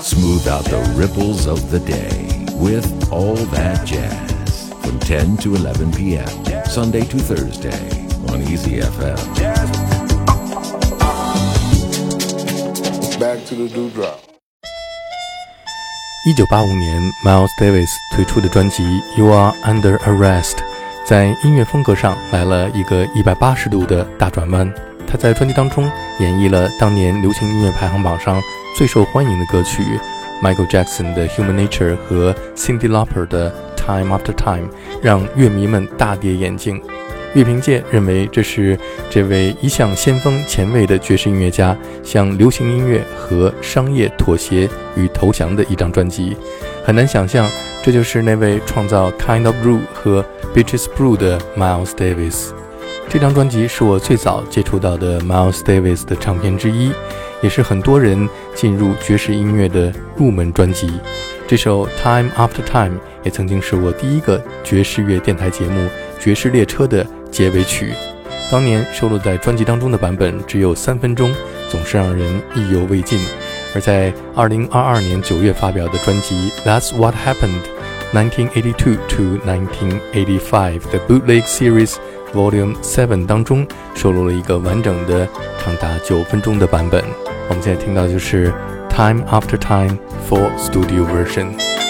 Smooth out the ripples of the day with All That Jazz from 10 to 11 p.m. Sunday to Thursday on Easy FM. Back to the dewdrop. 一九八五年，Miles Davis 推出的专辑《You Are Under Arrest》在音乐风格上来了一个一百八十度的大转弯。他在专辑当中演绎了当年流行音乐排行榜上 最受欢迎的歌曲 Michael Jackson 的《Human Nature》和 Cindy Lauper 的《Time After Time》，让乐迷们大跌眼镜。乐评界认为这是这位一向先锋前卫的爵士音乐家向流行音乐和商业妥协与投降的一张专辑。很难想象，这就是那位创造《Kind of Blue》和《Bitches Blue》的 Miles Davis。这张专辑是我最早接触到的 Miles Davis 的唱片之一，也是很多人进入爵士音乐的入门专辑。这首《Time After Time》也曾经是我第一个爵士乐电台节目《爵士列车》的。结尾曲，当年收录在专辑当中的版本只有三分钟，总是让人意犹未尽。而在二零二二年九月发表的专辑《That's What Happened》（1982 to 1985） 的 Bootleg Series Volume Seven 当中，收录了一个完整的长达九分钟的版本。我们现在听到就是 Time After Time Full Studio Version。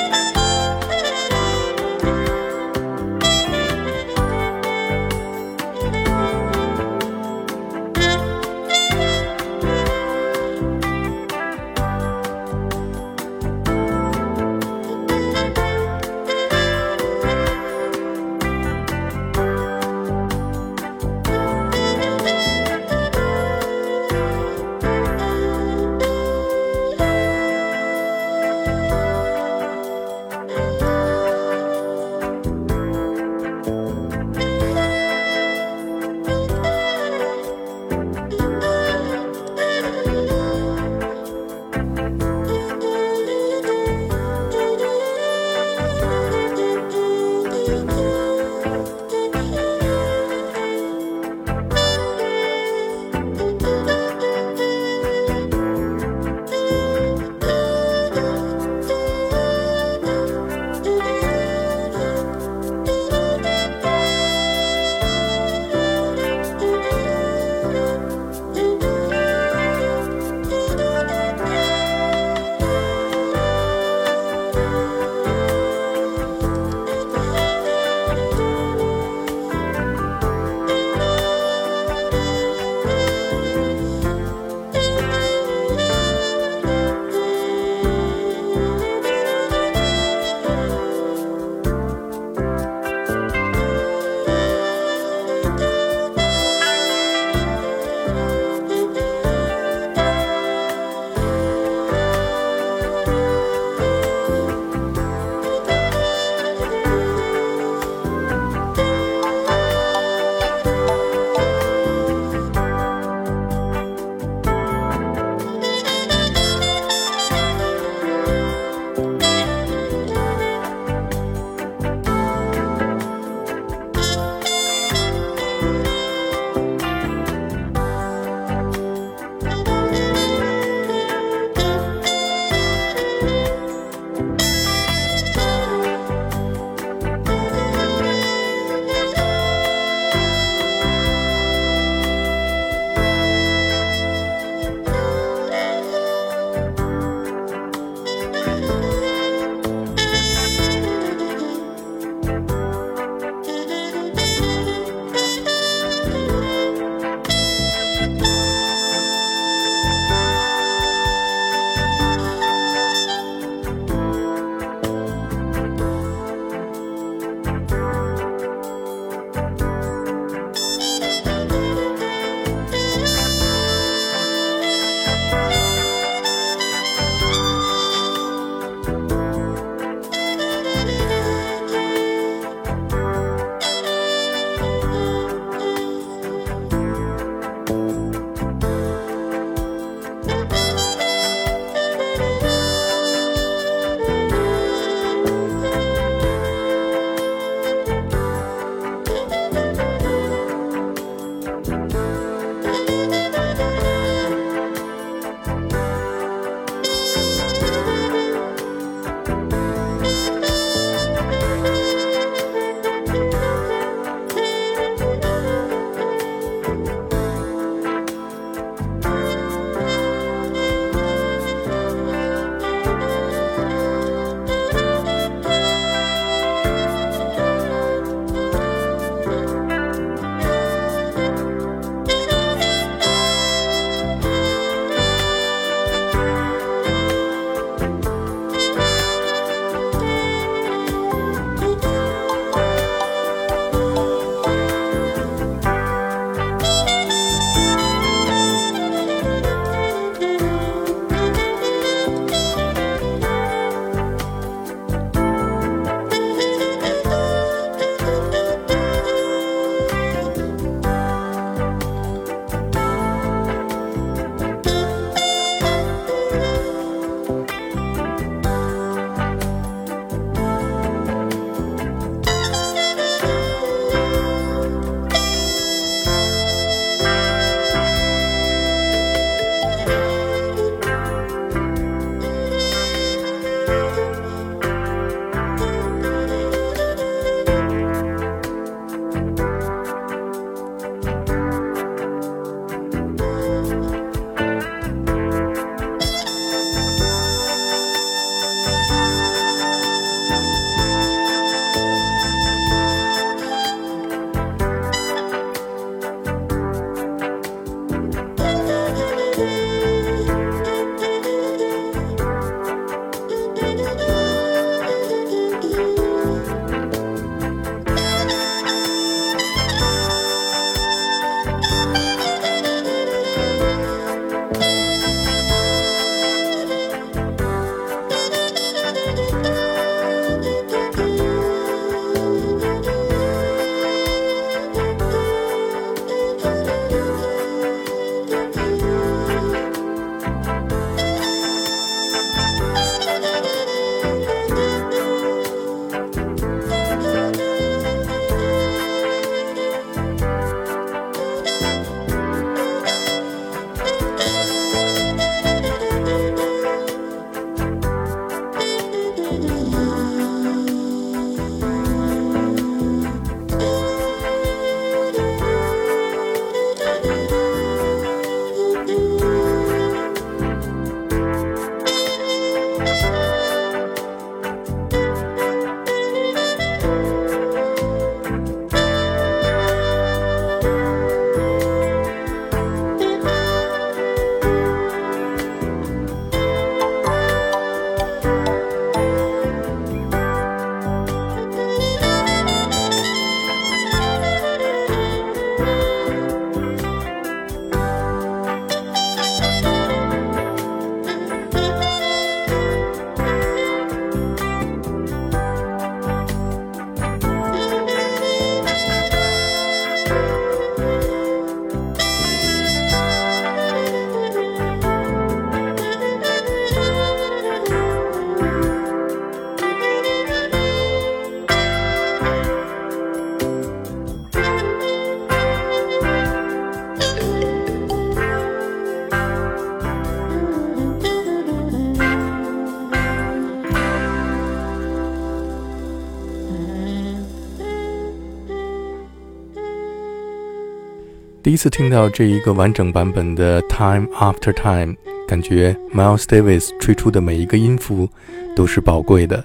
次听到这一个完整版本的《Time After Time》，感觉 Miles Davis 吹出的每一个音符都是宝贵的。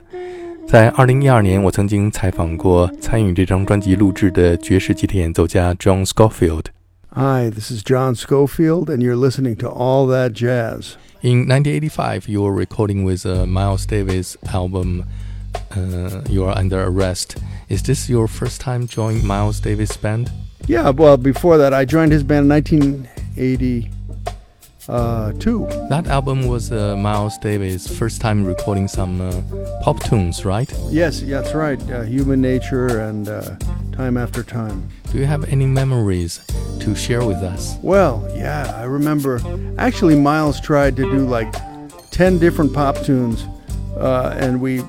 在二零一二年，我曾经采访过参与这张专辑录制的爵士吉他演奏家 John Scofield。Hi, this is John Scofield, and you're listening to All That Jazz. In 1985, you were recording with a Miles Davis album. Uh, you are under arrest. Is this your first time joining Miles Davis' band? Yeah, well, before that, I joined his band in 1982. That album was uh, Miles Davis' first time recording some uh, pop tunes, right? Yes, that's right. Uh, Human Nature and uh, Time After Time. Do you have any memories to share with us? Well, yeah, I remember. Actually, Miles tried to do like 10 different pop tunes, uh, and we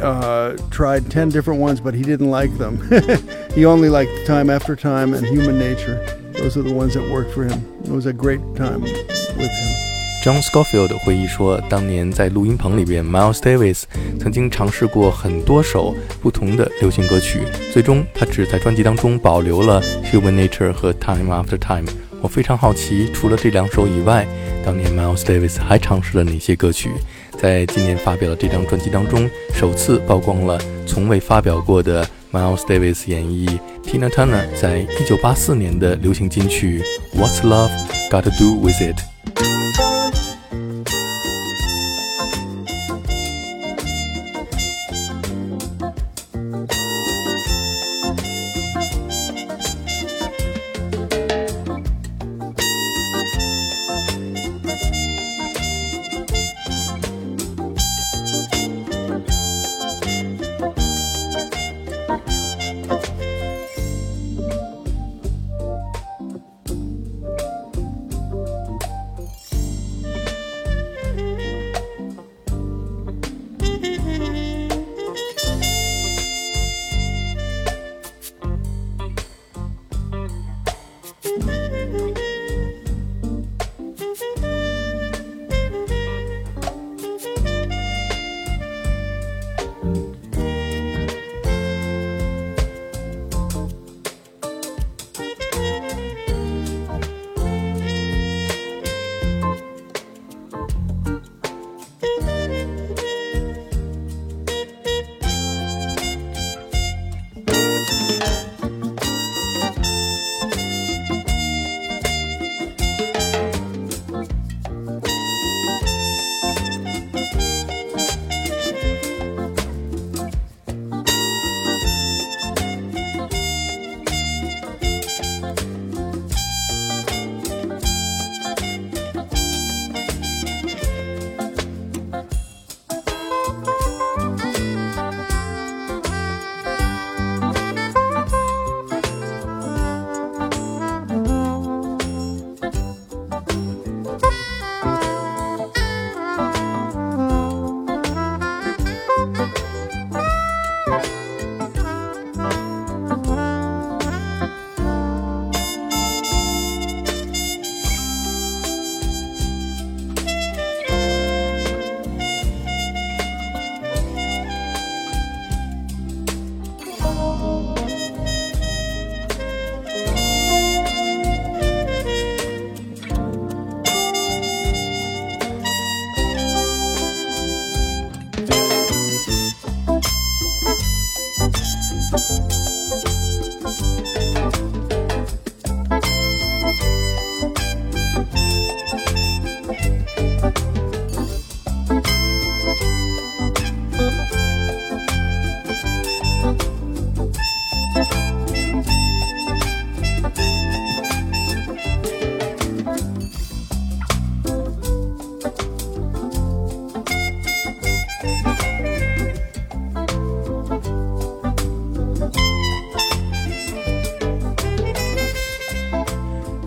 uh, tried 10 different ones, but he didn't like them. he only liked Time After Time and Human Nature. Those are the ones that worked for him. It was a great time with him. John Scofield 回忆说，当年在录音棚里边，Miles Davis 曾经尝试过很多首不同的流行歌曲，最终他只在专辑当中保留了《Human Nature》和《Time After Time》。我非常好奇，除了这两首以外，当年 Miles Davis 还尝试了哪些歌曲？ 在今年发表的这张专辑当中，首次曝光了从未发表过的 Miles Davis 演绎 Tina Turner 在1984年的流行金曲《What's Love Got to Do with It》。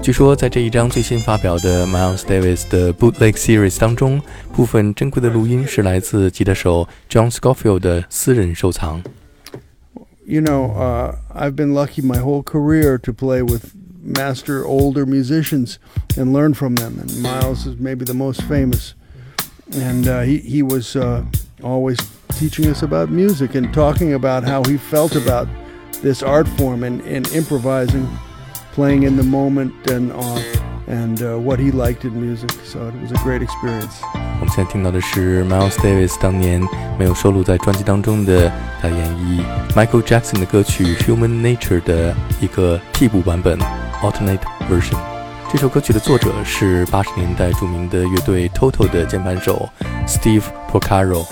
据说，在这一张最新发表的 Miles Davis 的 Bootleg Series 当中，部分珍贵的录音是来自吉他手 John Scofield 的私人收藏。You know, uh, I've been lucky my whole career to play with master older musicians and learn from them. And Miles is maybe the most famous. And uh, he, he was uh, always teaching us about music and talking about how he felt about this art form and, and improvising playing in the moment and uh, and uh, what he liked in music. So it was a great experience. 我们现在听到的是 Miles Davis 当年没有收录在专辑当中的，他演绎 Michael Jackson 的歌曲《Human Nature》的一个替补版本 （alternate version）。这首歌曲的作者是八十年代着名的乐队 Toto 的键盘手 Steve Porcaro。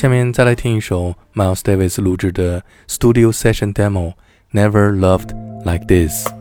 下面再来听一首 Miles Davis 录制的 Studio Session Demo，Never Loved Like This。